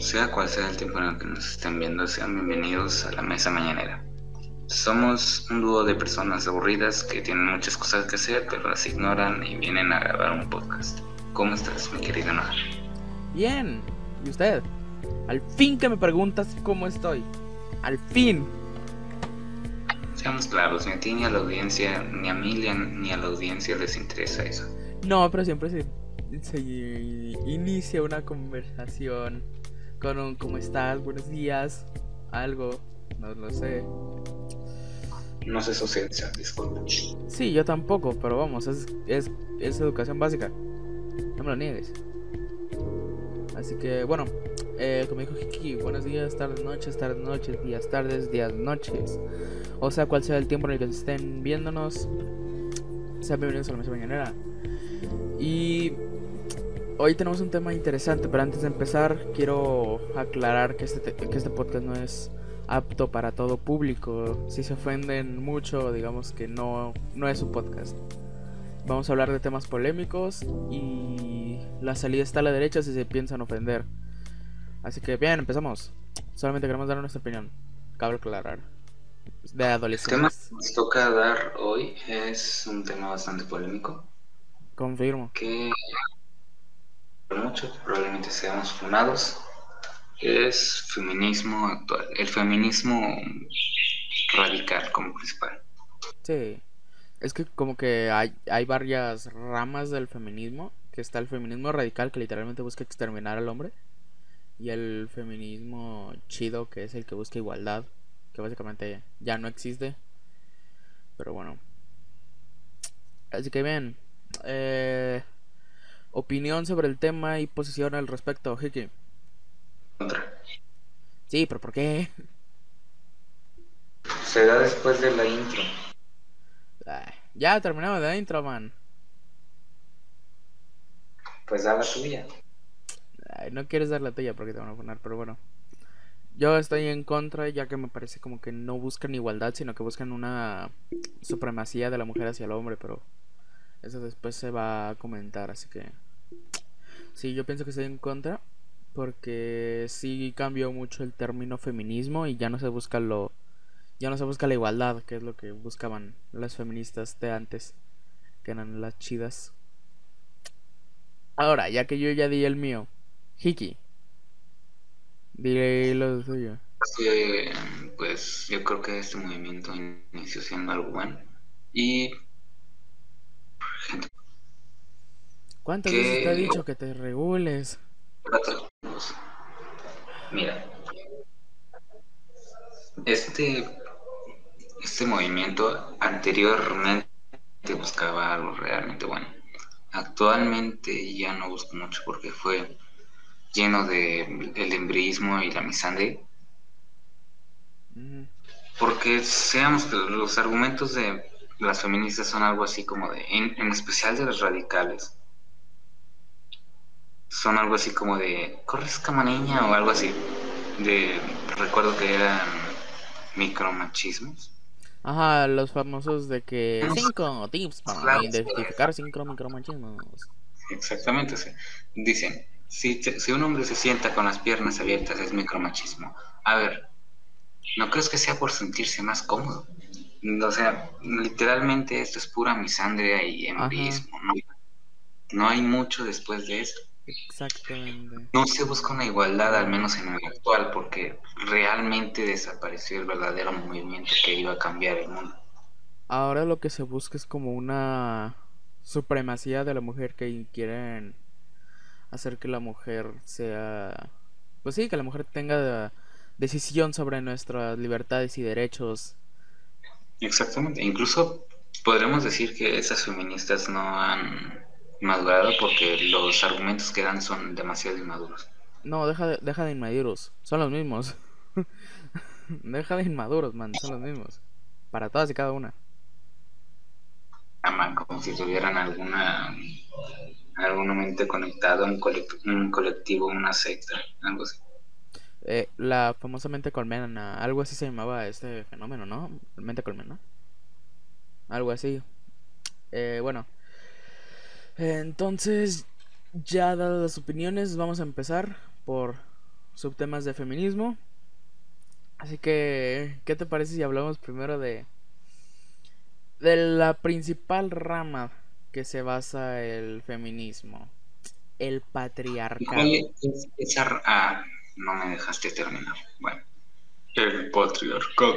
Sea cual sea el tiempo en el que nos estén viendo, sean bienvenidos a la mesa mañanera. Somos un dúo de personas aburridas que tienen muchas cosas que hacer, pero las ignoran y vienen a grabar un podcast. ¿Cómo estás, mi querida Noah? Bien. ¿Y usted? Al fin que me preguntas cómo estoy. Al fin. Seamos claros, ni a ti ni a la audiencia, ni a mí ni a la audiencia les interesa eso. No, pero siempre se, se inicia una conversación con un ¿cómo estás? Buenos días. Algo. No lo sé. No sé socializar, disculpe. Sí, yo tampoco, pero vamos, es, es, es educación básica. No me lo niegues. Así que, bueno, eh, como dijo Hiki, buenos días, tardes, noches, tardes, noches, días, tardes, días, noches. O sea, cual sea el tiempo en el que estén viéndonos, sean bienvenidos a la mesa mañanera. Y hoy tenemos un tema interesante, pero antes de empezar, quiero aclarar que este, que este podcast no es apto para todo público. Si se ofenden mucho, digamos que no, no es un podcast. Vamos a hablar de temas polémicos y la salida está a la derecha si se piensan ofender. Así que bien, empezamos. Solamente queremos dar nuestra opinión. Cabe aclarar. De adolescentes. El tema que nos toca dar hoy es un tema bastante polémico. Confirmo. Que mucho probablemente seamos funados. Es feminismo actual. El feminismo radical como principal. Sí. Es que como que hay, hay varias ramas del feminismo. Que está el feminismo radical que literalmente busca exterminar al hombre. Y el feminismo chido que es el que busca igualdad. Que básicamente ya no existe. Pero bueno. Así que bien. Eh, opinión sobre el tema y posición al respecto, Hiki. Contra. Sí, pero ¿por qué? Se da después de la intro. Ya terminamos de la intro, man. Pues da la tuya. Ay, no quieres dar la tuya porque te van a poner, pero bueno. Yo estoy en contra ya que me parece como que no buscan igualdad, sino que buscan una supremacía de la mujer hacia el hombre, pero eso después se va a comentar, así que sí, yo pienso que estoy en contra porque sí cambió mucho el término feminismo y ya no se busca lo ya no se busca la igualdad, que es lo que buscaban las feministas de antes, que eran las chidas. Ahora, ya que yo ya di el mío, Hiki, diré lo suyo. Que, pues yo creo que este movimiento inició siendo algo bueno. Y. ¿Cuántas veces te he dicho que te regules? Mira. Este. Este movimiento anteriormente buscaba algo realmente bueno. Actualmente ya no busco mucho porque fue lleno de el embrismo y la misandria. Ujú. Porque seamos que los argumentos de las feministas son algo así como de, en, en especial de las radicales, son algo así como de, corres cama niña o algo así. De, recuerdo que eran micromachismos. Ajá, los famosos de que cinco tips para Claro. identificar cinco micromachismos. Exactamente, sea, dicen, si, si un hombre se sienta con las piernas abiertas es micromachismo. A ver, ¿no crees que sea por sentirse más cómodo? O sea, literalmente esto es pura misandria y embrismo, ¿no? No hay mucho después de eso. Exactamente. No se busca una igualdad, al menos en el actual, porque realmente desapareció el verdadero movimiento que iba a cambiar el mundo. Ahora lo que se busca es como una supremacía de la mujer que quieren hacer que la mujer sea... Pues sí, que la mujer tenga decisión sobre nuestras libertades y derechos. Exactamente. Incluso podremos decir que esas feministas no han madurado porque los argumentos que dan son demasiado inmaduros. No, deja de, deja de inmaduros. Son los mismos. deja de inmaduros, man. Son los mismos. Para todas y cada una. Aman como si tuvieran alguna alguna mente conectada, un, colect- un colectivo, una secta, algo así. Eh, la famosamente colmena, algo así se llamaba este fenómeno, ¿no? Mente colmena. Algo así. Eh, bueno. Entonces, ya dadas las opiniones, vamos a empezar por subtemas de feminismo. Así que, ¿qué te parece si hablamos primero de de la principal rama que se basa el feminismo, el patriarcado? Ah, no me dejaste terminar. Bueno, el patriarcado.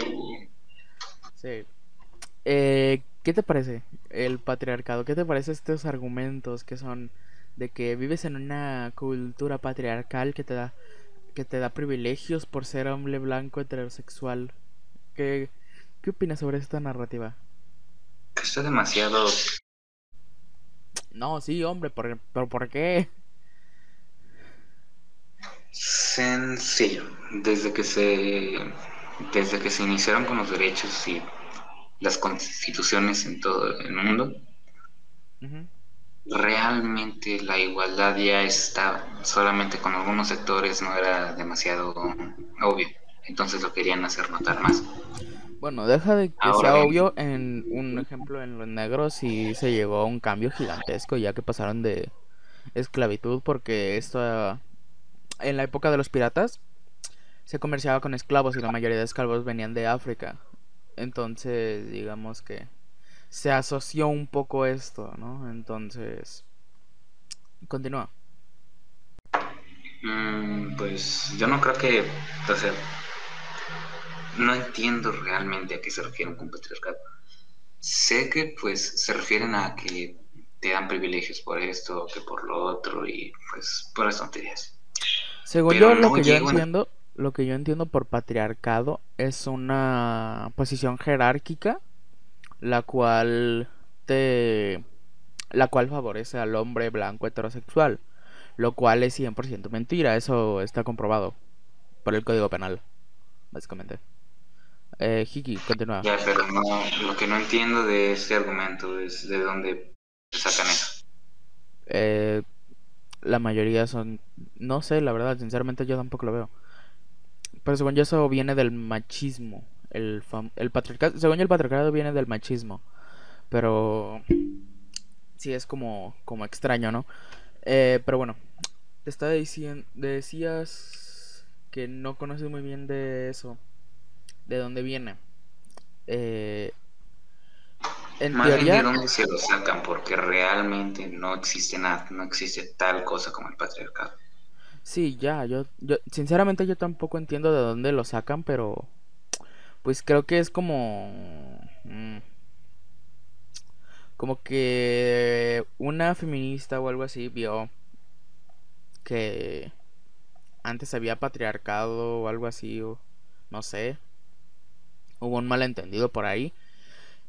Sí. Eh, ¿Qué te parece el patriarcado? ¿Qué te parece estos argumentos que son de que vives en una cultura patriarcal que te da que te da privilegios por ser hombre blanco heterosexual? ¿Qué, qué opinas sobre esta narrativa? Esto es demasiado. No, sí, hombre, ¿por, pero ¿por qué? Sencillo. Desde que se desde que se iniciaron con los derechos y las constituciones en todo el mundo, realmente la igualdad ya está solamente con algunos sectores, no era demasiado obvio. Entonces lo querían hacer notar más. Bueno, deja de que sea obvio. En un ejemplo, en los negros sí se llegó a un cambio gigantesco, ya que pasaron de esclavitud, porque esto en la época de los piratas se comerciaba con esclavos y la mayoría de esclavos venían de África. Entonces, digamos que se asoció un poco esto, ¿no? Entonces, continúa. Mm, pues yo no creo que, o sea, no entiendo realmente a qué se refieren con patriarcado. Sé que pues se refieren a que te dan privilegios por esto, que por lo otro y pues por las tonterías. Según yo lo que yo entiendo, lo que yo entiendo por patriarcado es una posición jerárquica la cual te la cual favorece al hombre blanco heterosexual, lo cual es 100% mentira, eso está comprobado por el Código Penal, básicamente. Eh, Hiki, continúa. Ya, pero no, lo que no entiendo de este argumento es de dónde sacan eso. Eh, la mayoría son, no sé, la verdad, sinceramente yo tampoco lo veo. Pero según yo eso viene del machismo. El, el patriarcado, según yo el patriarcado viene del machismo. Pero sí es como, como extraño, ¿no? Eh, pero bueno, estaba diciendo, decías que no conoces muy bien de eso, de dónde viene. Eh, en Más teoría, de dónde se lo sacan, porque realmente no existe nada, no existe tal cosa como el patriarcado. Sí, ya, yo, yo, sinceramente yo tampoco entiendo de dónde lo sacan, pero pues creo que es como... Mm, como que una feminista o algo así vio que antes había patriarcado o algo así, o no sé. Hubo un malentendido por ahí.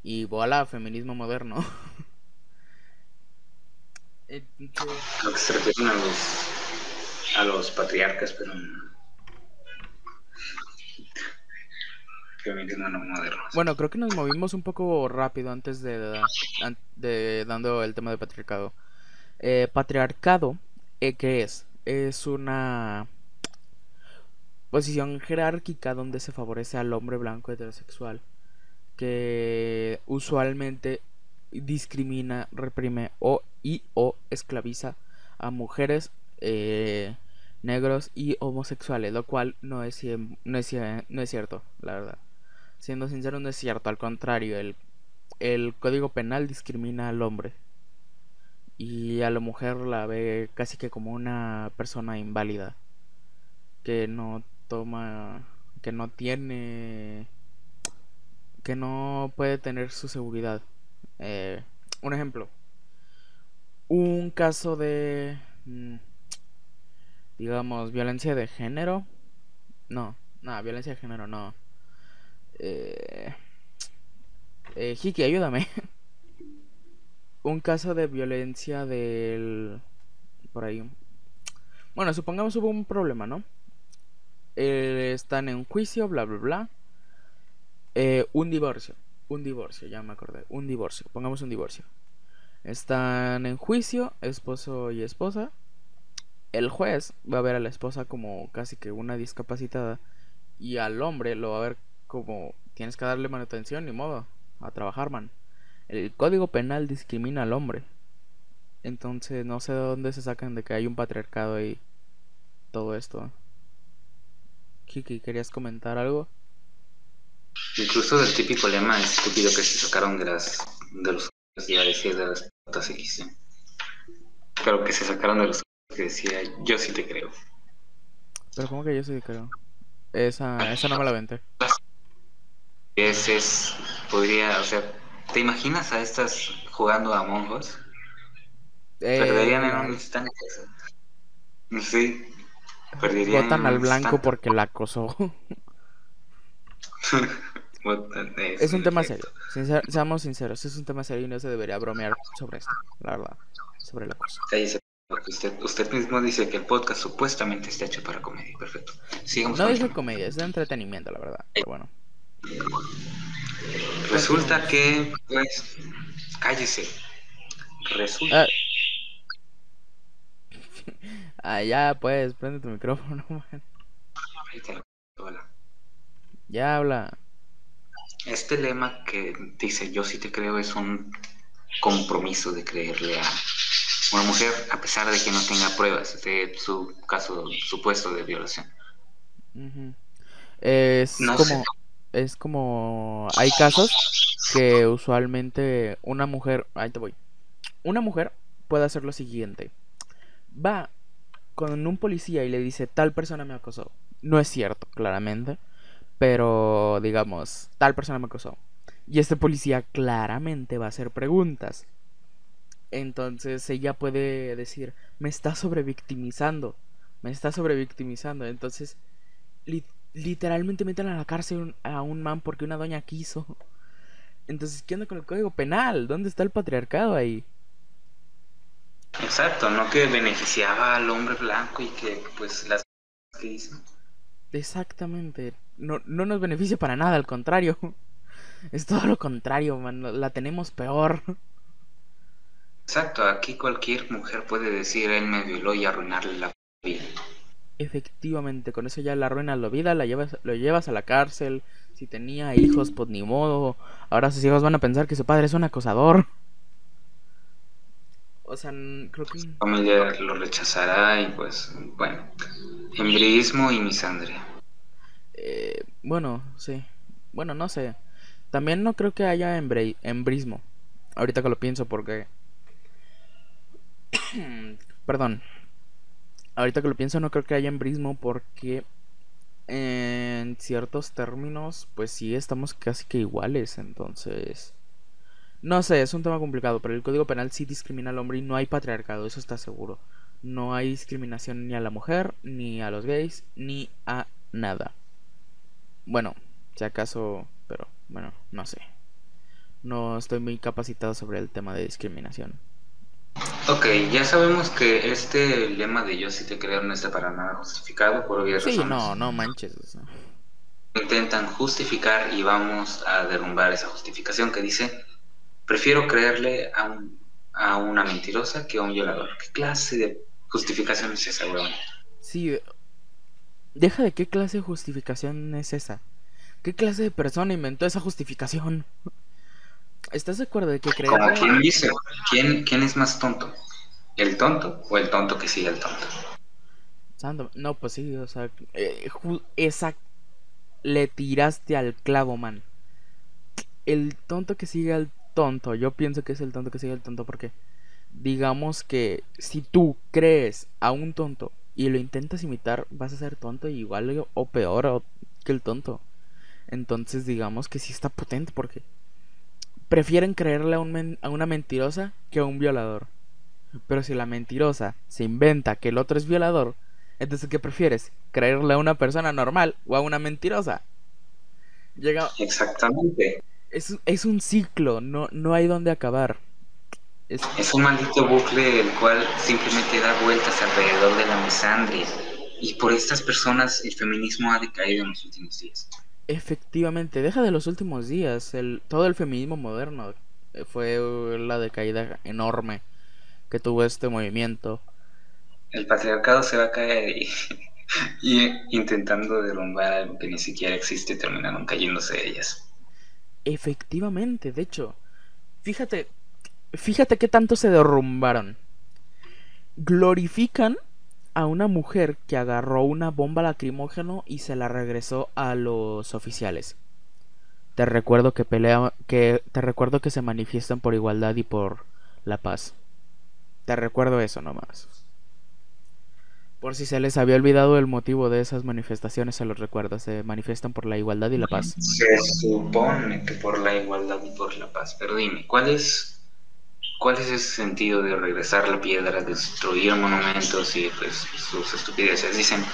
Y voilà, feminismo moderno. Lo que se refieren a los a los patriarcas, pero Bueno, creo que nos movimos un poco rápido antes de, de dando el tema de patriarcado. Eh, patriarcado, eh, ¿qué es? Es una posición jerárquica donde se favorece al hombre blanco heterosexual que usualmente discrimina, reprime o y o esclaviza a mujeres eh, negros y homosexuales, lo cual no es, no es, no es cierto, la verdad. Siendo sincero, no es cierto, al contrario, el, el código penal discrimina al hombre y a la mujer la ve casi que como una persona inválida que no toma que no tiene que no puede tener su seguridad eh, un ejemplo un caso de mm, digamos, violencia de género. No, no, violencia de género no. Eh, eh, Hiki, ayúdame. Un caso de violencia del... Por ahí. Bueno, supongamos hubo un problema, ¿no? Eh, están en juicio, bla, bla, bla. Eh, un divorcio. Un divorcio, ya me acordé. Un divorcio. Pongamos un divorcio. Están en juicio, esposo y esposa el juez va a ver a la esposa como casi que una discapacitada y al hombre lo va a ver como tienes que darle manutención ni modo a trabajar man el código penal discrimina al hombre entonces no sé de dónde se sacan de que hay un patriarcado y todo esto Kiki, ¿querías comentar algo? Incluso el típico lema estúpido que se sacaron de las de los ya decía de las patas X. Pero que se sacaron de los que decía yo sí te creo. Pero ¿cómo que yo sí te creo? Esa, esa no me la vente. Ese es, podría, o sea, ¿te imaginas a estas jugando a monjos? Eh, Perderían en un instante. Sí, perderían Votan al blanco instante. porque la acosó. Es un tema serio. Sincer- seamos sinceros, es un tema serio y no se debería bromear sobre esto, la verdad. Sobre la cosa. Usted, usted mismo dice que el podcast supuestamente está hecho para comedia. Perfecto. Sigamos No dije tema. comedia, es de entretenimiento, la verdad. Pero bueno. Resulta que, pues, cállese. Resulta Ah. Ah, ya, pues, prende tu micrófono, man. Lo- hola. Ya habla. Este lema que dice yo sí te creo es un compromiso de creerle a una mujer a pesar de que no tenga pruebas de su caso supuesto de violación. Es No como, sé. es como, hay casos que usualmente una mujer, ahí te voy, una mujer puede hacer lo siguiente, va con un policía y le dice, tal persona me acosó, no es cierto, claramente, pero digamos, tal persona me acosó, y este policía claramente va a hacer preguntas, entonces ella puede decir, me está sobrevictimizando, me está sobrevictimizando, entonces li- literalmente meten a la cárcel a un man porque una doña quiso. Entonces, ¿qué onda con el código penal? ¿Dónde está el patriarcado ahí? Exacto, no que beneficiaba al hombre blanco y que pues las que hizo. Exactamente. No, no nos beneficia para nada, al contrario. Es todo lo contrario, man. La tenemos peor. Exacto, aquí cualquier mujer puede decir él me violó y arruinarle la vida. Efectivamente, con eso ya la arruinas la vida, la llevas, lo llevas a la cárcel. Si tenía hijos, pues ni modo. Ahora sus hijos van a pensar que su padre es un acosador. O sea, creo que... Su familia lo rechazará y pues bueno, embriismo y misandria. Eh, bueno, sí. Bueno, no sé. También no creo que haya embri- embrismo. Ahorita que lo pienso porque... Perdón. Ahorita que lo pienso no creo que haya embrismo porque... En ciertos términos, pues sí, estamos casi que iguales. Entonces... No sé, es un tema complicado, pero el Código Penal sí discrimina al hombre y no hay patriarcado, eso está seguro. No hay discriminación ni a la mujer, ni a los gays, ni a nada. Bueno, si acaso, pero bueno, no sé. No estoy muy capacitado sobre el tema de discriminación. Ok, ya sabemos que este lema de yo sí te creo no está para nada justificado por obvias Sí, razones. no, no manches. Intentan justificar y vamos a derrumbar esa justificación que dice prefiero creerle a, un- a una mentirosa que a un violador. ¿Qué clase de justificación es esa, weón? Sí, deja de qué clase de justificación es esa. ¿Qué clase de persona inventó esa justificación? ¿Estás de acuerdo de que Como creerle- quien dice, ¿quién, ¿quién es más tonto? ¿El tonto o el tonto que sigue al tonto? No, pues sí, o sea, eh, esa le tiraste al clavo, man. El tonto que sigue al tonto, yo pienso que es el tonto que sigue al tonto porque digamos que si tú crees a un tonto y lo intentas imitar, vas a ser tonto igual o peor o- que el tonto. Entonces digamos que sí está potente porque prefieren creerle a, un men- a una mentirosa que a un violador. Pero si la mentirosa se inventa que el otro es violador, entonces ¿qué prefieres? ¿Creerle a una persona normal o a una mentirosa? Llega, Exactamente. es, es un ciclo, no, no hay donde acabar. Es, Es un maldito bucle el cual simplemente da vueltas alrededor de la misandria. Y por estas personas el feminismo ha decaído en los últimos días. efectivamente, deja de los últimos días, el, todo el feminismo moderno eh, fue uh, la decaída enorme que tuvo este movimiento. El patriarcado se va a caer y, y intentando derrumbar algo que ni siquiera existe terminaron cayéndose ellas. Efectivamente, de hecho, fíjate, fíjate qué tanto se derrumbaron. Glorifican a una mujer que agarró una bomba lacrimógeno y se la regresó a los oficiales. Te recuerdo que pelea que te recuerdo que se manifiestan por igualdad y por la paz. Te recuerdo eso nomás. Por si se les había olvidado el motivo de esas manifestaciones, se los recuerdo. Se manifiestan por la igualdad y la paz. Se supone que por la igualdad y por la paz. Pero dime, ¿cuál es, cuál es ese sentido de regresar la piedra, destruir monumentos y pues sus estupideces? Dicen,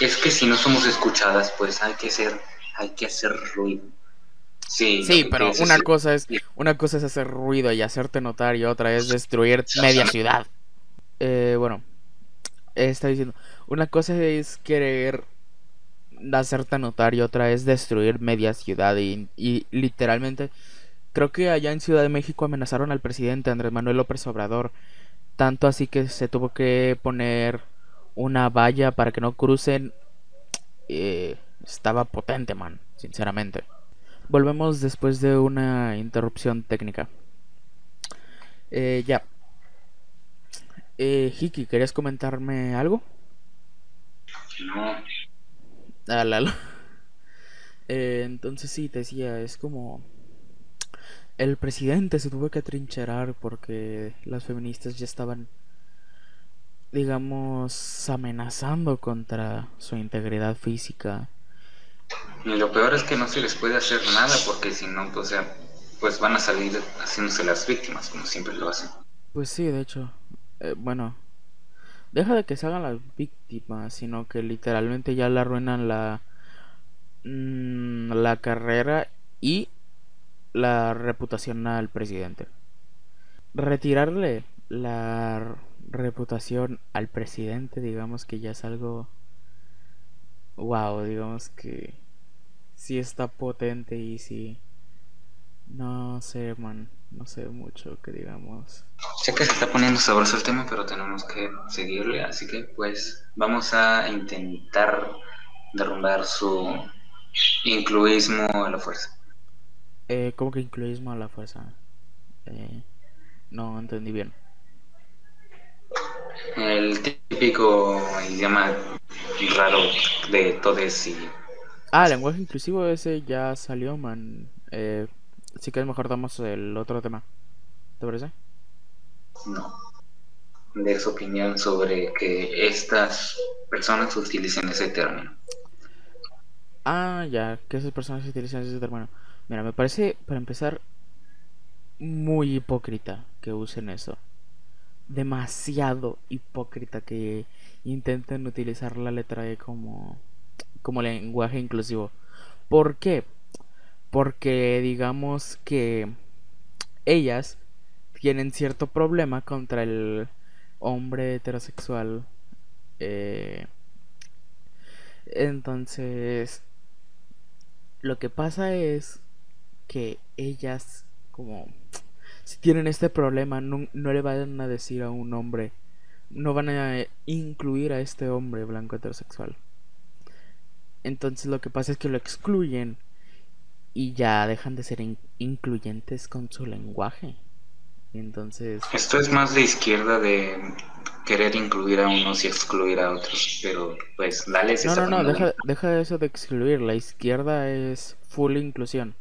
es que si no somos escuchadas, pues hay que ser hay que hacer ruido. Sí, sí pero una cosa es una cosa es hacer ruido y hacerte notar y otra es destruir media ciudad. Eh, bueno, está diciendo, una cosa es querer hacerte notar y otra es destruir media ciudad y, y literalmente creo que allá en Ciudad de México amenazaron al presidente Andrés Manuel López Obrador, tanto así que se tuvo que poner una valla para que no crucen eh, estaba potente, man, sinceramente. Volvemos después de una interrupción técnica. Eh, ya. Eh, Hiki, ¿querías comentarme algo? No. Ah, eh, entonces sí, te decía, es como... El presidente se tuvo que trincherar porque las feministas ya estaban, digamos, amenazando contra su integridad física y lo peor es que no se les puede hacer nada porque si no, pues, pues van a salir haciéndose las víctimas, como siempre lo hacen. Pues sí, de hecho. Eh, bueno, deja de que se hagan las víctimas, sino que literalmente ya le arruinan la, mm, la carrera y la reputación al presidente. Retirarle la reputación al presidente, digamos que ya es algo wow, digamos que sí está potente y sí. No sé, man, no sé mucho que digamos. Sé que se está poniendo sabroso el tema, pero tenemos que seguirle, así que pues vamos a intentar derrumbar su incluismo a la fuerza. Eh, ¿Cómo que incluismo a la fuerza? Eh, no entendí bien. El típico idioma raro de todes y... Ah, lenguaje inclusivo ese ya salió, man. Eh, así que mejor damos el otro tema. ¿Te parece? No. De su opinión sobre que estas personas utilicen ese término. Ah, ya, que esas personas utilizan ese término. Mira, me parece, para empezar, muy hipócrita que usen eso demasiado hipócrita que intenten utilizar la letra E como, como lenguaje inclusivo. ¿Por qué? Porque digamos que ellas tienen cierto problema contra el hombre heterosexual. Eh, entonces, lo que pasa es que ellas como si tienen este problema, no, le van a decir a un hombre, no van a incluir a este hombre blanco heterosexual. Entonces lo que pasa es que lo excluyen y ya dejan de ser incluyentes con su lenguaje. Entonces... Esto es más de izquierda de querer incluir a unos y excluir a otros, pero pues dale No, no, no, deja, deja eso de excluir. La izquierda es full inclusión.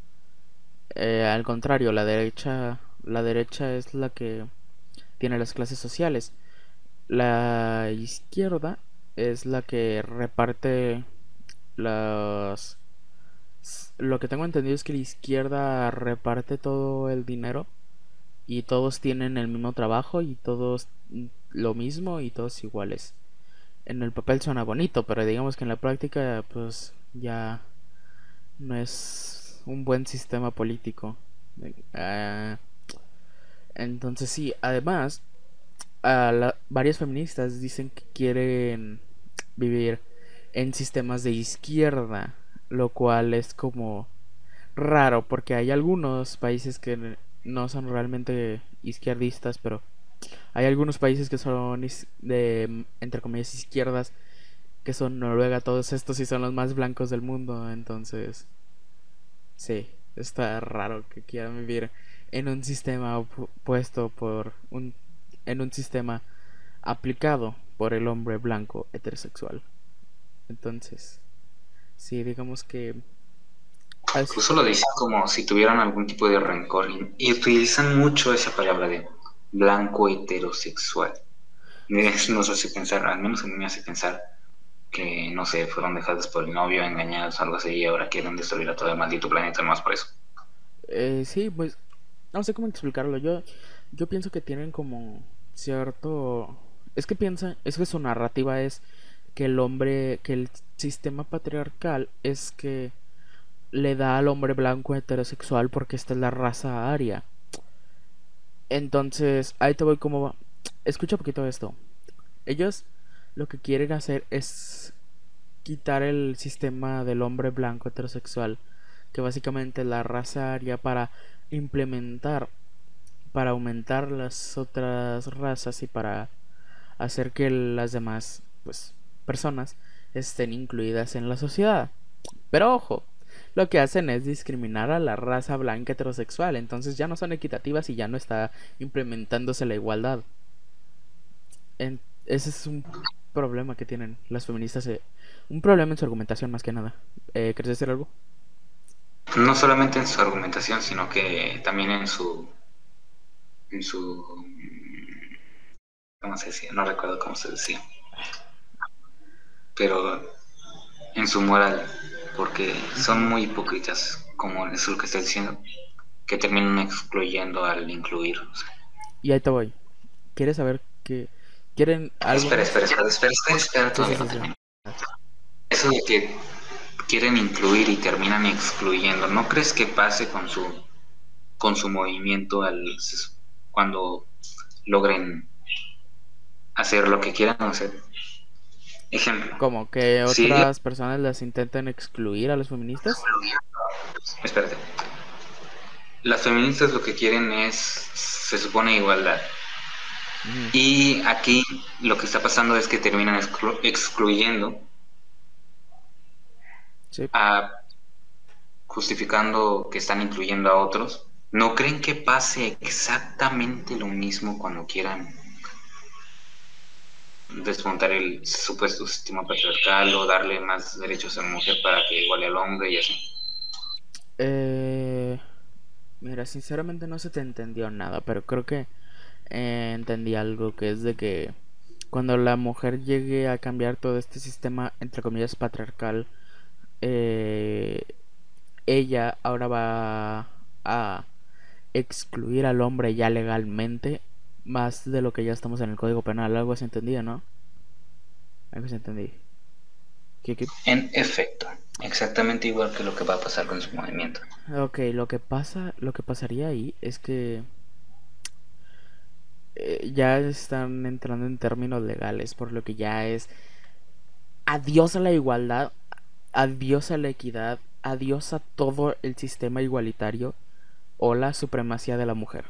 Eh, al contrario, la derecha la derecha es la que tiene las clases sociales. La izquierda es la que reparte las... Lo que tengo entendido es que la izquierda reparte todo el dinero y todos tienen el mismo trabajo y todos lo mismo y todos iguales. En el papel suena bonito, pero digamos que en la práctica pues ya no es un buen sistema político. Ah, entonces sí, además, varias feministas dicen que quieren vivir en sistemas de izquierda, lo cual es como raro porque hay algunos países que no son realmente izquierdistas, pero hay algunos países que son de entre comillas izquierdas que son Noruega, todos estos y son los más blancos del mundo, entonces sí, está raro que quieran vivir en un sistema puesto por un en un sistema aplicado por el hombre blanco heterosexual. Entonces, sí, digamos que... Incluso lo dicen como si tuvieran algún tipo de rencor y, utilizan mucho esa palabra de blanco heterosexual. Nos hace pensar, al menos a mí me hace pensar que, no sé, fueron dejadas por el novio, engañados, algo así, y ahora quieren destruir a todo el maldito planeta más por eso. Eh, sí, pues, no sé cómo explicarlo. Yo, yo pienso que tienen como cierto... Es que piensa, es que su narrativa es que el hombre, que el sistema patriarcal es que le da al hombre blanco heterosexual porque esta es la raza aria. Entonces, ahí te voy como... Escucha poquito esto. Ellos lo que quieren hacer es quitar el sistema del hombre blanco heterosexual, que básicamente la raza aria para implementar, para aumentar las otras razas y para hacer que las demás pues personas estén incluidas en la sociedad. Pero ojo, lo que hacen es discriminar a la raza blanca heterosexual, entonces ya no son equitativas y ya no está implementándose la igualdad. ese es un problema que tienen las feministas, eh, un problema en su argumentación más que nada. Eh, ¿Quieres decir algo? No solamente en su argumentación, sino que también en su, en su, ¿cómo se decía? No recuerdo cómo se decía, pero en su moral, porque son muy hipócritas, como es lo que estoy diciendo, que terminan excluyendo al incluir. Y ahí te voy. ¿Quieres saber que ¿Quieren algo? Espera, espera, espera, espera, espera, Eso de que quieren incluir y terminan excluyendo, ¿no crees que pase con su con su movimiento al cuando logren hacer lo que quieran hacer? Ejemplo. Como que otras personas las intenten excluir a los feministas. Espérate. Las feministas lo que quieren es, se supone, igualdad. Y aquí lo que está pasando es que terminan excluyendo, justificando que están incluyendo a otros. ¿No creen que pase exactamente lo mismo cuando quieran desmontar el supuesto sistema patriarcal o darle más derechos a la mujer para que iguale al hombre y así? Eh, mira, sinceramente no se te entendió nada, pero creo que eh, entendí algo que es de que cuando la mujer llegue a cambiar todo este sistema, entre comillas, patriarcal, eh, ella ahora va a excluir al hombre ya legalmente más de lo que ya estamos en el Código Penal. Algo se entendía, ¿no? Algo se entendí. En efecto, exactamente igual que lo que va a pasar con su movimiento. Ok, lo que pasa, lo que pasaría ahí es que ya están entrando en términos legales, por lo que ya es adiós a la igualdad, adiós a la equidad, adiós a todo el sistema igualitario o la supremacía de la mujer,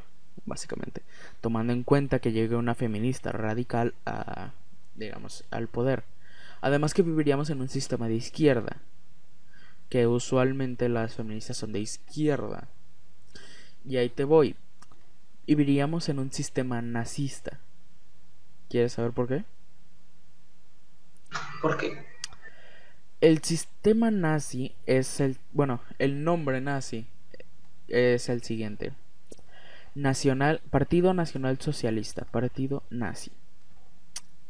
básicamente, tomando en cuenta que llegue una feminista radical a, digamos, al poder. Además que viviríamos en un sistema de izquierda, que usualmente las feministas son de izquierda. Y ahí te voy, y viviríamos en un sistema nazista. ¿Quieres saber por qué? ¿Por qué? El sistema nazi es el, bueno, el nombre nazi es el siguiente. Nacional, Partido Nacional Socialista, Partido Nazi.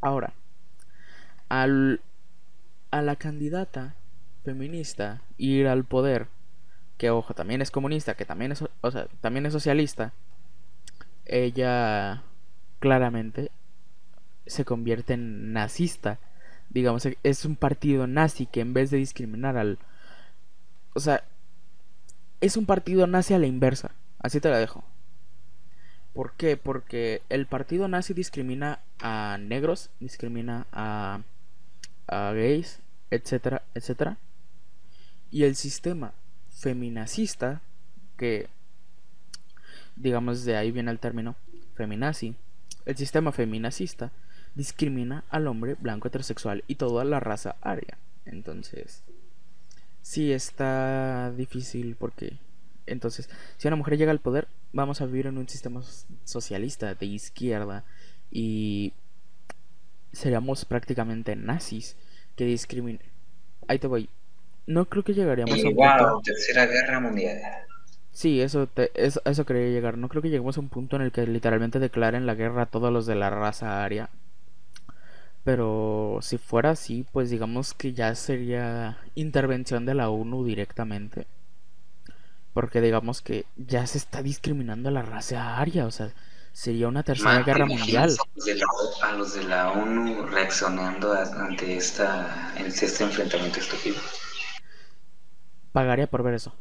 Ahora, al, a la candidata feminista ir al poder, que ojo, también es comunista, que también es, o sea, también es socialista, ella claramente se convierte en nazista. Digamos, es un partido nazi que en vez de discriminar al... O sea, es un partido nazi a la inversa. Así te la dejo. ¿Por qué? Porque el partido nazi discrimina a negros, discrimina a, a gays, etcétera, etcétera. Y el sistema feminacista, que digamos de ahí viene el término feminazi. El sistema feminazista discrimina al hombre blanco heterosexual y toda la raza aria. Entonces, sí está difícil porque entonces, si una mujer llega al poder, vamos a vivir en un sistema socialista de izquierda y seríamos prácticamente nazis que discriminan. Ahí te voy. No creo que llegaríamos a un punto. Tercera Guerra Mundial. Sí, eso, te, eso, eso quería llegar. No creo que lleguemos a un punto en el que literalmente declaren la guerra a todos los de la raza aria. Pero si fuera así, pues digamos que ya sería intervención de la ONU directamente. Porque digamos que ya se está discriminando a la raza aria, o sea, sería una tercera guerra mundial. A los, de la, ONU reaccionando ante esta, este enfrentamiento estúpido. Pagaría por ver eso.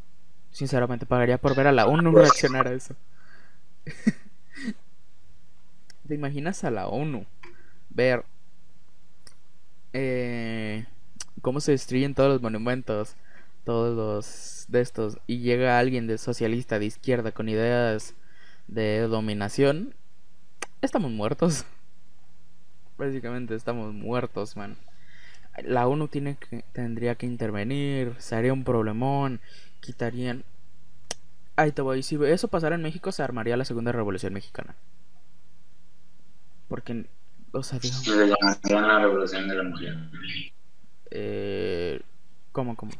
Sinceramente, pagaría por ver a la ONU reaccionar a eso. ¿Te imaginas a la ONU ver eh, cómo se destruyen todos los monumentos, todos los de estos, y llega alguien de socialista de izquierda con ideas de dominación, estamos muertos. Básicamente estamos muertos, man. La ONU tiene que, tendría que intervenir, se haría un problemón, quitarían... Ahí te voy, si eso pasara en México se armaría la segunda revolución mexicana. Porque o sea, la revolución de la mujer. Eh, ¿Cómo, cómo?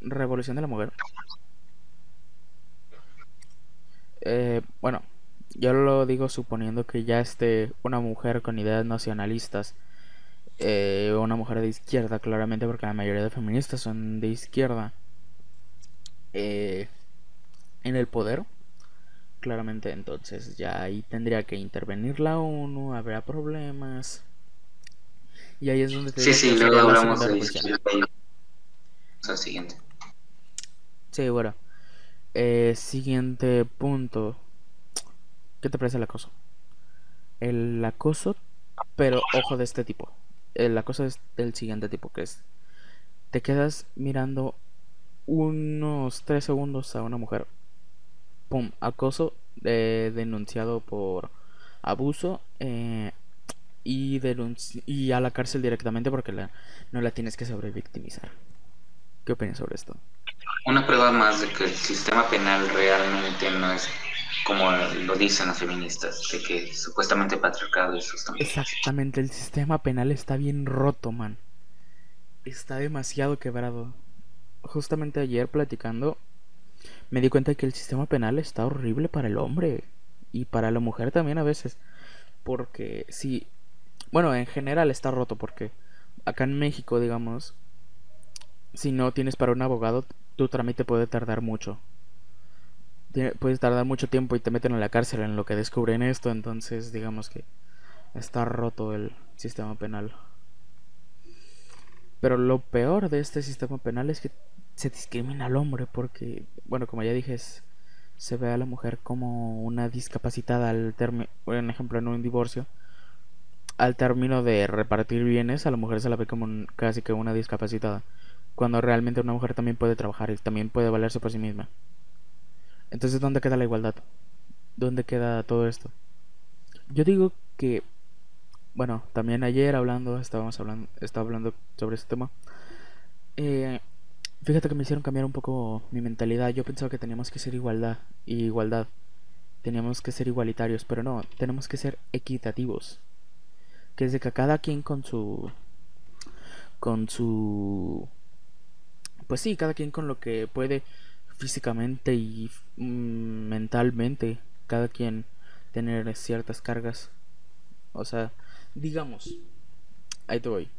Revolución de la mujer. Eh, bueno, yo lo digo suponiendo que ya esté una mujer con ideas nacionalistas, eh, una mujer de izquierda, claramente, porque la mayoría de feministas son de izquierda, eh, en el poder claramente entonces ya ahí tendría que intervenir la ONU, habrá problemas. Y ahí es donde te Sí, sí, luego hablamos de siguiente. Sí, bueno. Eh, siguiente punto. ¿Qué te parece el acoso? El acoso, pero ojo de este tipo. El acoso es del siguiente tipo, que es... Te quedas mirando unos 3 segundos a una mujer pum, acoso eh, denunciado por abuso eh, y, y a la cárcel directamente porque no la tienes que sobrevictimizar. ¿Qué opinas sobre esto? Una prueba más de que el sistema penal realmente no es como lo dicen las feministas, de que supuestamente patriarcado es justamente. Exactamente, el sistema penal está bien roto, man. Está demasiado quebrado. Justamente ayer platicando me di cuenta que el sistema penal está horrible para el hombre y para la mujer también a veces. Porque si, bueno, en general está roto porque acá en México, digamos, si no tienes para un abogado, tu trámite puede tardar mucho. Puedes tardar mucho tiempo y te meten en la cárcel en lo que descubren esto, entonces digamos que está roto el sistema penal. Pero lo peor de este sistema penal es que se discrimina al hombre porque, bueno, como ya dije, se ve a la mujer como una discapacitada al término, por ejemplo, en un divorcio. Al término de repartir bienes, a la mujer se la ve como casi que una discapacitada. Cuando realmente una mujer también puede trabajar y también puede valerse por sí misma. Entonces, ¿dónde queda la igualdad? ¿Dónde queda todo esto? Yo digo que, bueno, también ayer hablando, estábamos hablando, estaba hablando sobre este tema. Eh, Fíjate que me hicieron cambiar un poco mi mentalidad. Yo pensaba que teníamos que ser igualdad igualdad. Teníamos que ser igualitarios, pero no, tenemos que ser equitativos. Que es de que cada quien con su con su pues sí, cada quien con lo que puede físicamente y mm, mentalmente, cada quien tener ciertas cargas. O sea, digamos, ahí te voy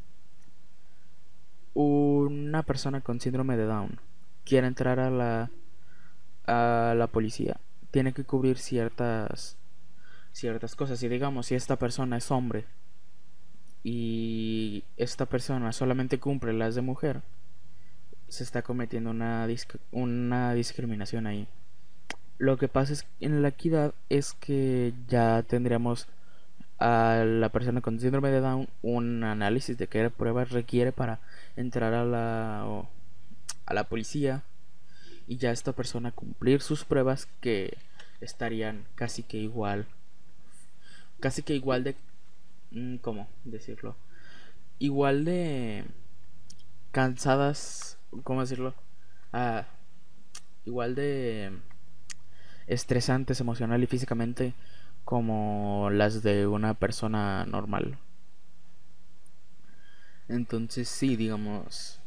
una persona con síndrome de Down quiere entrar a la a la policía, tiene que cubrir ciertas ciertas cosas. Y digamos, si esta persona es hombre y esta persona solamente cumple las de mujer, se está cometiendo una, una discriminación ahí. Lo que pasa es en la equidad es que ya tendríamos a la persona con síndrome de Down un análisis de qué pruebas requiere para entrar a la a la policía y ya esta persona cumplir sus pruebas que estarían casi que igual casi que igual de mm, cómo decirlo igual de cansadas cómo decirlo ah, igual de estresantes emocional y físicamente como las de una persona normal. Entonces sí, digamos,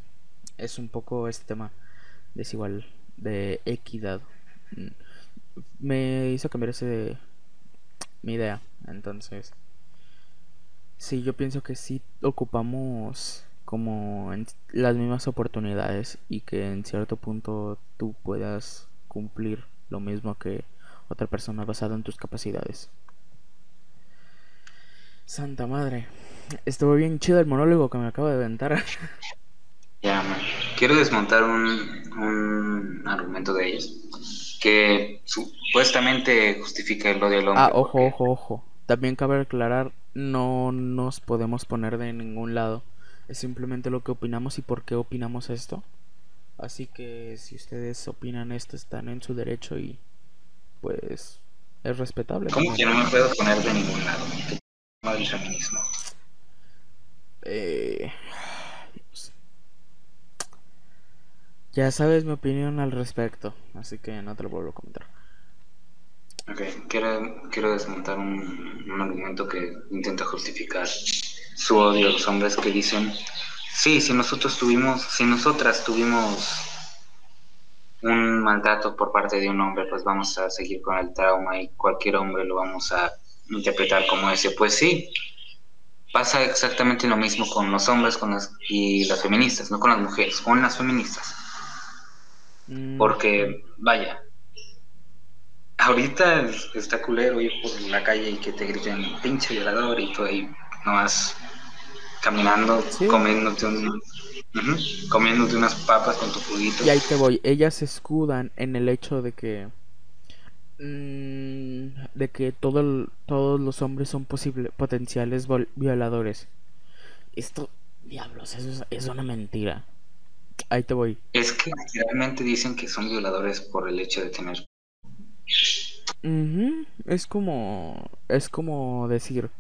es un poco este tema desigual de equidad. Me hizo cambiar ese mi idea. Entonces, sí, yo pienso que sí ocupamos como las mismas oportunidades y que en cierto punto tú puedas cumplir lo mismo que otra persona basado en tus capacidades. Santa madre, estuvo bien chido el monólogo que me acabo de aventar. Ya, quiero desmontar un, un argumento de ellos que supuestamente justifica el odio al hombre. Ah, ojo, ojo, ojo. También cabe aclarar, no nos podemos poner de ningún lado. Es simplemente lo que opinamos y por qué opinamos esto. Así que si ustedes opinan esto, están en su derecho y pues es respetable. ¿Cómo que no me puedo poner de ningún lado? el feminismo? Eh, ya sabes mi opinión al respecto, así que no te lo vuelvo a comentar. Ok, quiero, quiero desmontar un, un argumento que intenta justificar su odio a los hombres que dicen, sí, si nosotros tuvimos, si nosotras tuvimos un maltrato por parte de un hombre, pues vamos a seguir con el trauma y cualquier hombre lo vamos a interpretar como ese. Pues sí, pasa exactamente lo mismo con los hombres con las, y las feministas, no con las mujeres, con las feministas. Mm. Porque, vaya, ahorita está culero ir por la calle y que te griten pinche violador y todo ahí nomás caminando, comiéndote un, comiéndote unas papas con tu juguito. Y ahí te voy, ellas se escudan en el hecho de que mm, de que todo todos los hombres son posibles potenciales violadores. Esto, diablos, eso es, es, una mentira. Ahí te voy. Es que realmente dicen que son violadores por el hecho de tener. Es como es como decir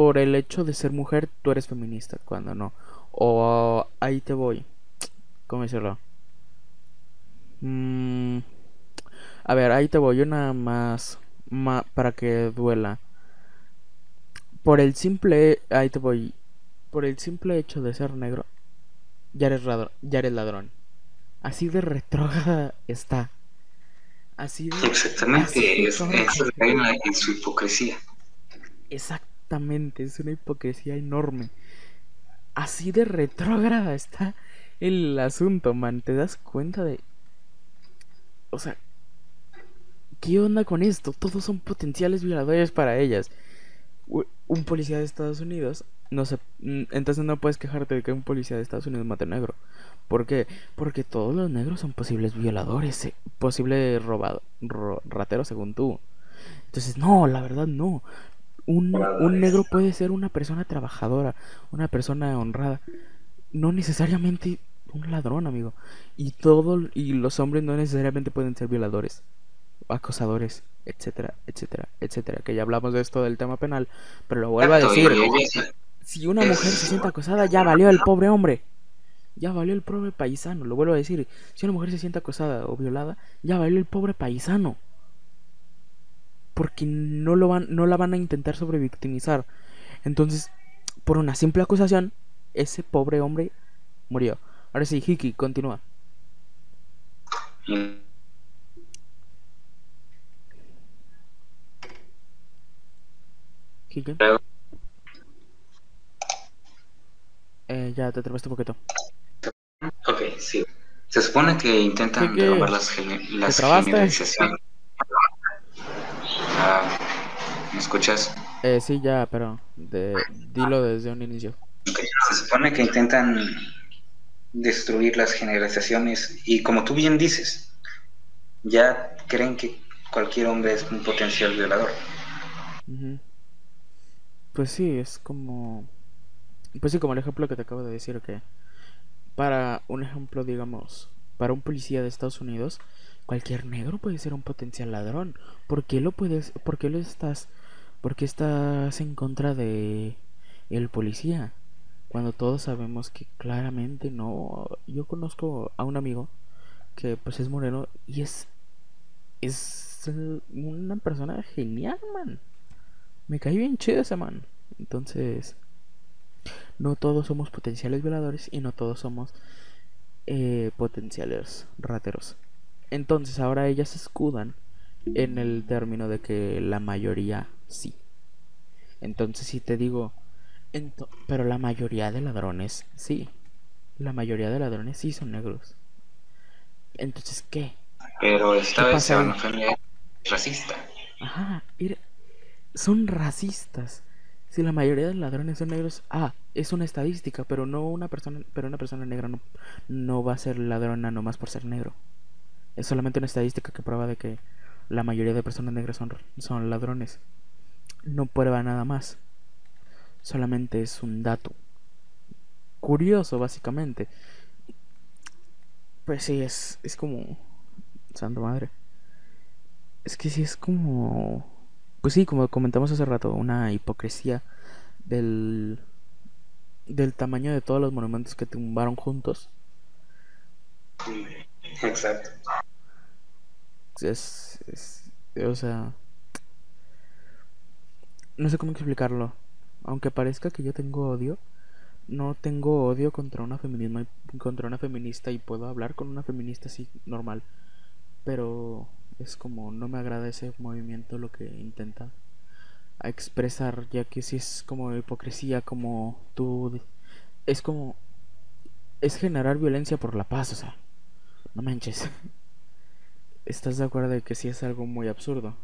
por el hecho de ser mujer tú eres feminista cuando no. O ahí te voy. ¿Cómo decirlo? Mm, a ver, ahí te voy una más, más para que duela. Por el simple, ahí te voy. Por el simple hecho de ser negro, ya eres, ya eres ladrón. Así de retrógrada está. Así de, Exactamente, es, en su hipocresía. Exactamente, es una hipocresía enorme así de retrógrada está el asunto, man. ¿Te das cuenta de... O sea, ¿qué onda con esto? Todos son potenciales violadores para ellas. Un policía de Estados Unidos, no sé, mm, entonces no puedes quejarte de que un policía de Estados Unidos mate negro. ¿Por qué? Porque todos los negros son posibles violadores, eh, posible robado, ratero según tú. Entonces, no, la verdad no. Un, negro puede ser una persona trabajadora, una persona honrada, no necesariamente un ladrón, amigo. Y todo y los hombres no necesariamente pueden ser violadores, acosadores, etcétera, etcétera, etcétera. Que ya hablamos de esto del tema penal, pero lo vuelvo a decir. Si una mujer se siente acosada, ya valió el pobre hombre. Ya valió el pobre paisano, lo vuelvo a decir. Si una mujer se siente acosada o violada, ya valió el pobre paisano porque no, lo van, no la van a intentar sobrevictimizar. Entonces, por una simple acusación, ese pobre hombre murió. Ahora sí, Hiki, continúa. Hiki. Eh, ya te trabaste un poquito. Ok, sí. Se supone que intentan robar las, las ¿Me escuchas? Eh, sí, ya, pero de, dilo desde un inicio. Se supone que intentan destruir las generalizaciones y como tú bien dices, ya creen que cualquier hombre es un potencial violador. Pues sí, es como... Pues sí, como el ejemplo que te acabo de decir, que para un ejemplo, digamos, para un policía de Estados Unidos, cualquier negro puede ser un potencial ladrón. ¿Por qué lo puedes, por qué lo estás, por qué estás en contra de el policía? Cuando todos sabemos que claramente no. Yo conozco a un amigo que pues es moreno y es es una persona genial, man. Me cae bien chido ese man. Entonces, no todos somos potenciales violadores y no todos somos eh, potenciales rateros. Entonces, ahora ellas escudan en el término de que la mayoría sí. Entonces, si te digo, pero la mayoría de ladrones sí. La mayoría de ladrones sí son negros. Entonces, ¿qué? Pero esta vez se racista. Ajá, son racistas. Si la mayoría de ladrones son negros, ah, es una estadística, pero no una persona, pero una persona negra no, no va a ser ladrona nomás por ser negro. Es solamente una estadística que prueba de que la mayoría de personas negras son, son ladrones. No prueba nada más. Solamente es un dato. Curioso, básicamente. Pues sí, es, es como... Santo madre. Es que sí es como pues sí, como comentamos hace rato, una hipocresía del, del tamaño de todos los monumentos que tumbaron juntos. Exacto. Es, es, o sea, no sé cómo explicarlo. Aunque parezca que yo tengo odio, no tengo odio contra una contra una feminista y puedo hablar con una feminista así normal, pero es como no me agrada ese movimiento lo que intenta expresar ya que si es como hipocresía como tú es como es generar violencia por la paz o sea no manches estás de acuerdo de que sí es algo muy absurdo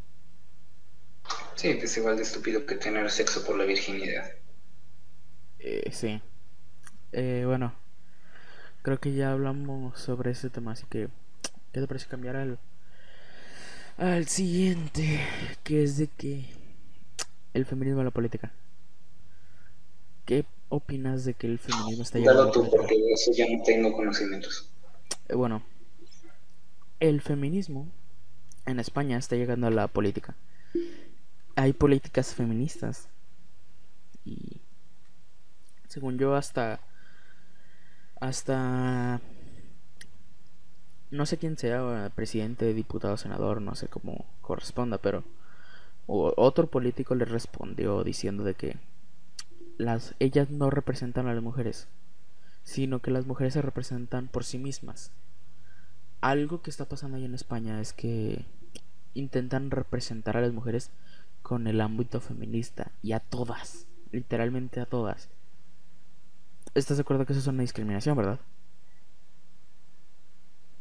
sí es igual de estúpido que tener sexo por la virginidad. Eh, sí. Eh, bueno creo que ya hablamos sobre ese tema así que qué te parece cambiar al al siguiente, que es de que el feminismo a la política. ¿Qué opinas de que el feminismo está llegando tú, porque de eso ya no tengo conocimientos. Eh, bueno, el feminismo en España está llegando a la política. Hay políticas feministas y según yo hasta hasta no sé quién sea, presidente, diputado, senador, no sé cómo corresponda, pero otro político le respondió diciendo de que las ellas no representan a las mujeres, sino que las mujeres se representan por sí mismas. Algo que está pasando ahí en España es que intentan representar a las mujeres con el ámbito feminista y a todas, literalmente a todas. ¿Estás de acuerdo que eso es una discriminación, verdad?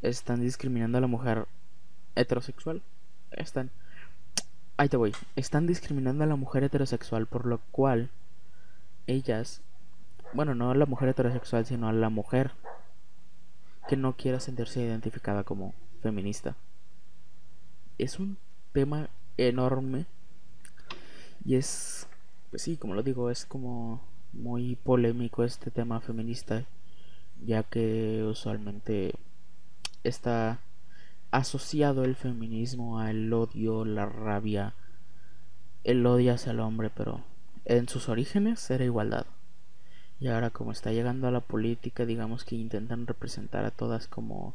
están discriminando a la mujer heterosexual. Están. Ahí te voy. Están discriminando a la mujer heterosexual, por lo cual ellas. Bueno, no a la mujer heterosexual, sino a la mujer que no quiera sentirse identificada como feminista. Es un tema enorme. Y es. Pues sí, como lo digo, es como muy polémico este tema feminista. Ya que usualmente está asociado el feminismo al odio, la rabia, el odio hacia el hombre, pero en sus orígenes era igualdad. Y ahora como está llegando a la política, digamos que intentan representar a todas como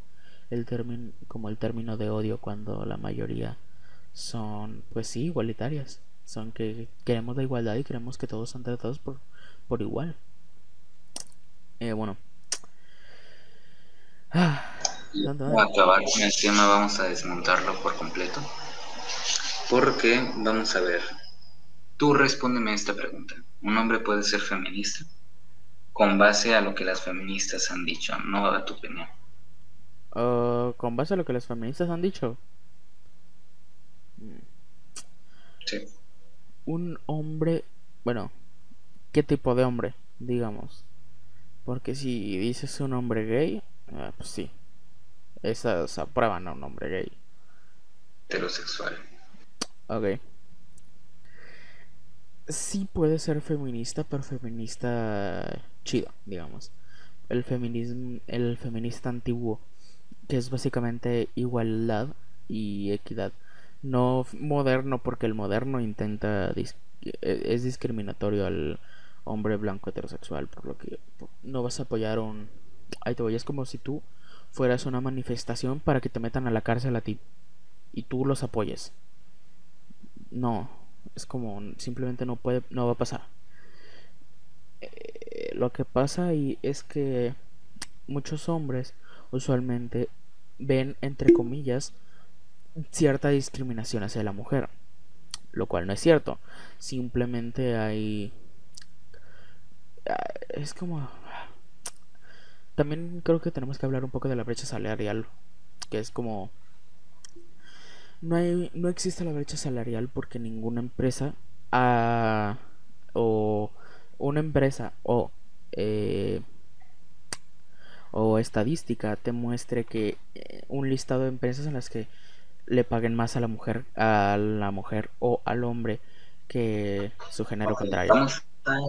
el término como el término de odio cuando la mayoría son pues sí igualitarias, son que queremos la igualdad y queremos que todos sean tratados por por igual. Eh, bueno. Ah acabar con el tema, vamos a desmontarlo por completo. Porque, vamos a ver, tú respóndeme esta pregunta. ¿Un hombre puede ser feminista? Con base a lo que las feministas han dicho, no a tu opinión. Uh, con base a lo que las feministas han dicho. Sí. Un hombre, bueno, ¿qué tipo de hombre? Digamos. Porque si dices un hombre gay, ah, pues sí, esas aprueban a un hombre gay. Heterosexual. Ok. Sí puede ser feminista, pero feminista chido, digamos. El feminismo, el feminista antiguo, que es básicamente igualdad y equidad. No moderno, porque el moderno intenta e, es discriminatorio al hombre blanco heterosexual, por lo que no vas a apoyar un. Ahí te voy, es como si tú fueras una manifestación para que te metan a la cárcel a ti. y tú los apoyes. No, es como simplemente no puede, no va a pasar. Eh, lo que pasa ahí es que muchos hombres usualmente ven, entre comillas, cierta discriminación hacia la mujer, lo cual no es cierto. Simplemente hay... Ah, es como... También creo que tenemos que hablar un poco de la brecha salarial, que es como... No, hay, no existe la brecha salarial porque ninguna empresa o una empresa o eh, o estadística te muestre que eh, un listado de empresas en las que le paguen más a la mujer a la mujer o al hombre que su género contrario. Vamos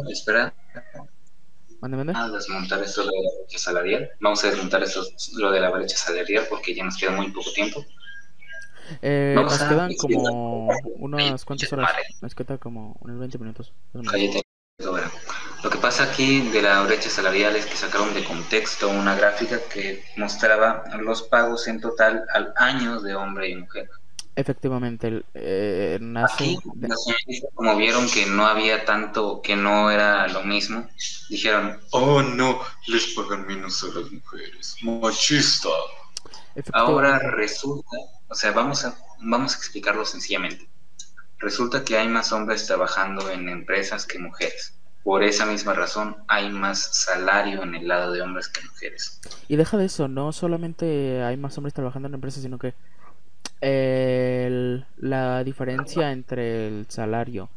a esperar. A desmontar esto de la brecha salarial. Vamos a desmontar esto lo de la brecha salarial porque ya nos queda muy poco tiempo. Eh, nos quedan como unas cuantas horas. Nos queda como unos 20 minutos. Lo que pasa aquí de la brecha salarial es que sacaron de contexto una gráfica que mostraba los pagos en total al año de hombre y mujer. Efectivamente, eh, nace. como vieron que no había tanto, que no era lo mismo, dijeron: Oh no, les pagan menos a las mujeres. Machista. Ahora resulta, o sea, vamos a, vamos a explicarlo sencillamente. Resulta que hay más hombres trabajando en empresas que mujeres. Por esa misma razón hay más salario en el lado de hombres que mujeres. Y deja de eso, no solamente hay más hombres trabajando en empresas, sino que la diferencia entre el salario,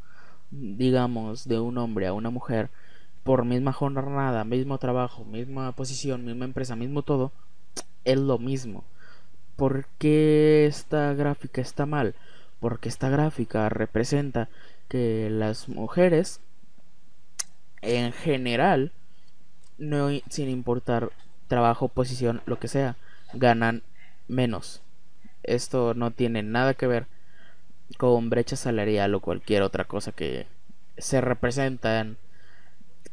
digamos, de un hombre a una mujer, por misma jornada, mismo trabajo, misma posición, misma empresa, mismo todo, es lo mismo. ¿Por qué esta gráfica está mal? Porque esta gráfica representa que las mujeres en general, no, sin importar trabajo, posición, lo que sea, ganan menos. Esto no tiene nada que ver con brecha salarial o cualquier otra cosa que se representan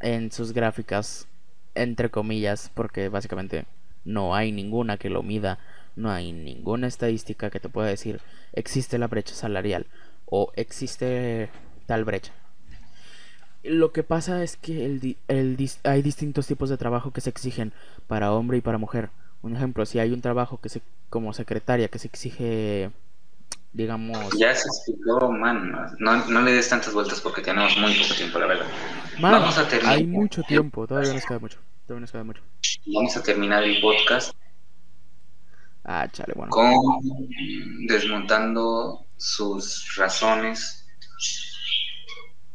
en sus gráficas, entre comillas, porque básicamente no hay ninguna que lo mida, no hay ninguna estadística que te pueda decir existe la brecha salarial o existe tal brecha. Lo que pasa es que el, el, hay distintos tipos de trabajo que se exigen para hombre y para mujer. Un ejemplo, si hay un trabajo que se como secretaria que se exige digamos ya se explicó man no, no le des tantas vueltas porque tenemos muy poco tiempo la verdad vamos a terminar hay mucho tiempo todavía nos queda mucho todavía nos queda mucho vamos a terminar el podcast ah chale bueno con desmontando sus razones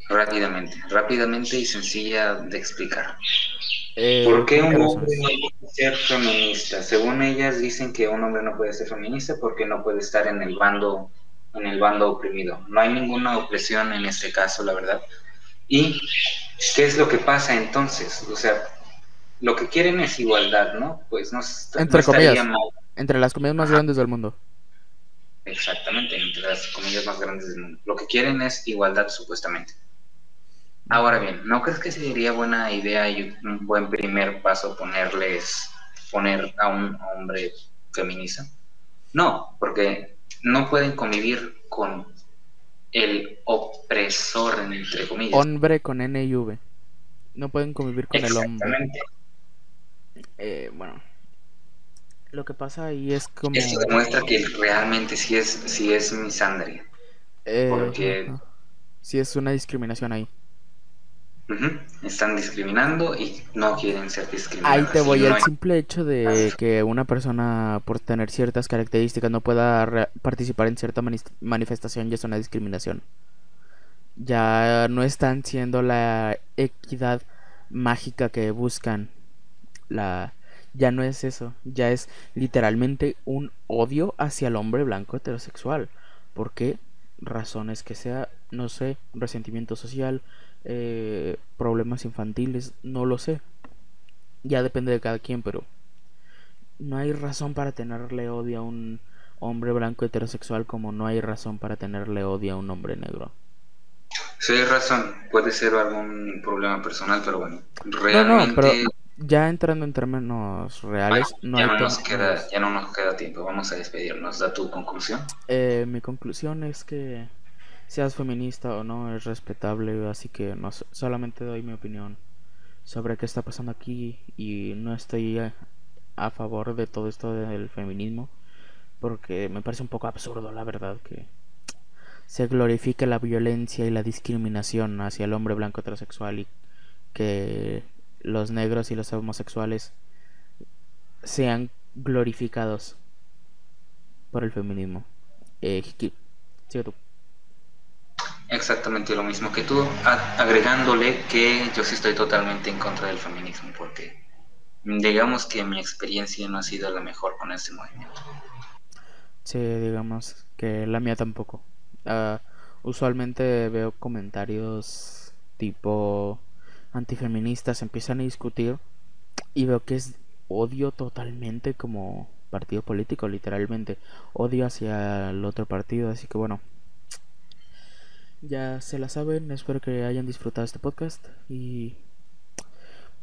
Rápidamente, rápidamente y sencilla de explicar. Eh, ¿Por qué un hombre no puede ser feminista? Según ellas dicen que un hombre no puede ser feminista porque no puede estar en el bando en el bando oprimido. No hay ninguna opresión en este caso, la verdad. ¿Y qué es lo que pasa entonces? O sea, lo que quieren es igualdad, ¿no? Pues no, entre comillas, entre las comillas más grandes del mundo. Exactamente, entre las comillas más grandes del mundo. Lo que quieren es igualdad supuestamente. Ahora bien, ¿no crees que sería buena idea y un buen primer paso ponerles, poner a un hombre feminista? No, porque no pueden convivir con el opresor, entre comillas. Hombre con N y V. No pueden convivir con el hombre. Eh, bueno, lo que pasa ahí es como... Esto demuestra que realmente sí es, sí es misandria. Eh, porque... Sí es una discriminación ahí. Están discriminando y no quieren ser discriminados. Ahí te voy, el simple hecho de que una persona por tener ciertas características no pueda participar en cierta manifestación ya es una discriminación. Ya no están siendo la equidad mágica que buscan. La ya no es eso, ya es literalmente un odio hacia el hombre blanco heterosexual. ¿Por qué? Razones que sea, no sé, resentimiento social, eh, problemas infantiles, no lo sé. Ya depende de cada quien, pero no hay razón para tenerle odio a un hombre blanco heterosexual como no hay razón para tenerle odio a un hombre negro. Sí, hay razón. Puede ser algún problema personal, pero bueno. Realmente. Ya entrando en términos reales, no, ya, no nos queda, ya no nos queda tiempo, vamos a despedirnos. ¿Da tu conclusión? Eh, mi conclusión es que seas feminista o no es respetable, así que no, solamente doy mi opinión sobre qué está pasando aquí y no estoy a, favor de todo esto del feminismo porque me parece un poco absurdo la verdad que se glorifique la violencia y la discriminación hacia el hombre blanco heterosexual y que los negros y los homosexuales sean glorificados por el feminismo. Eh, sigue tú. Exactamente lo mismo que tú, agregándole que yo sí estoy totalmente en contra del feminismo, porque digamos que mi experiencia no ha sido la mejor con este movimiento. Sí, digamos que la mía tampoco. Uh, usualmente veo comentarios tipo antifeministas empiezan a discutir y veo que es odio totalmente como partido político, literalmente odio hacia el otro partido, así que bueno, ya se la saben, espero que hayan disfrutado este podcast y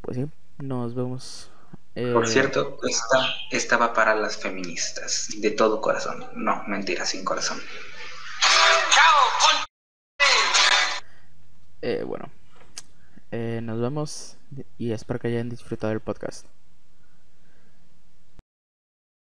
pues sí, nos vemos. Por eh, cierto, esta, esta va para las feministas, de todo corazón. No, mentira, sin corazón. Eh, bueno, eh, nos vemos y espero que hayan disfrutado del podcast.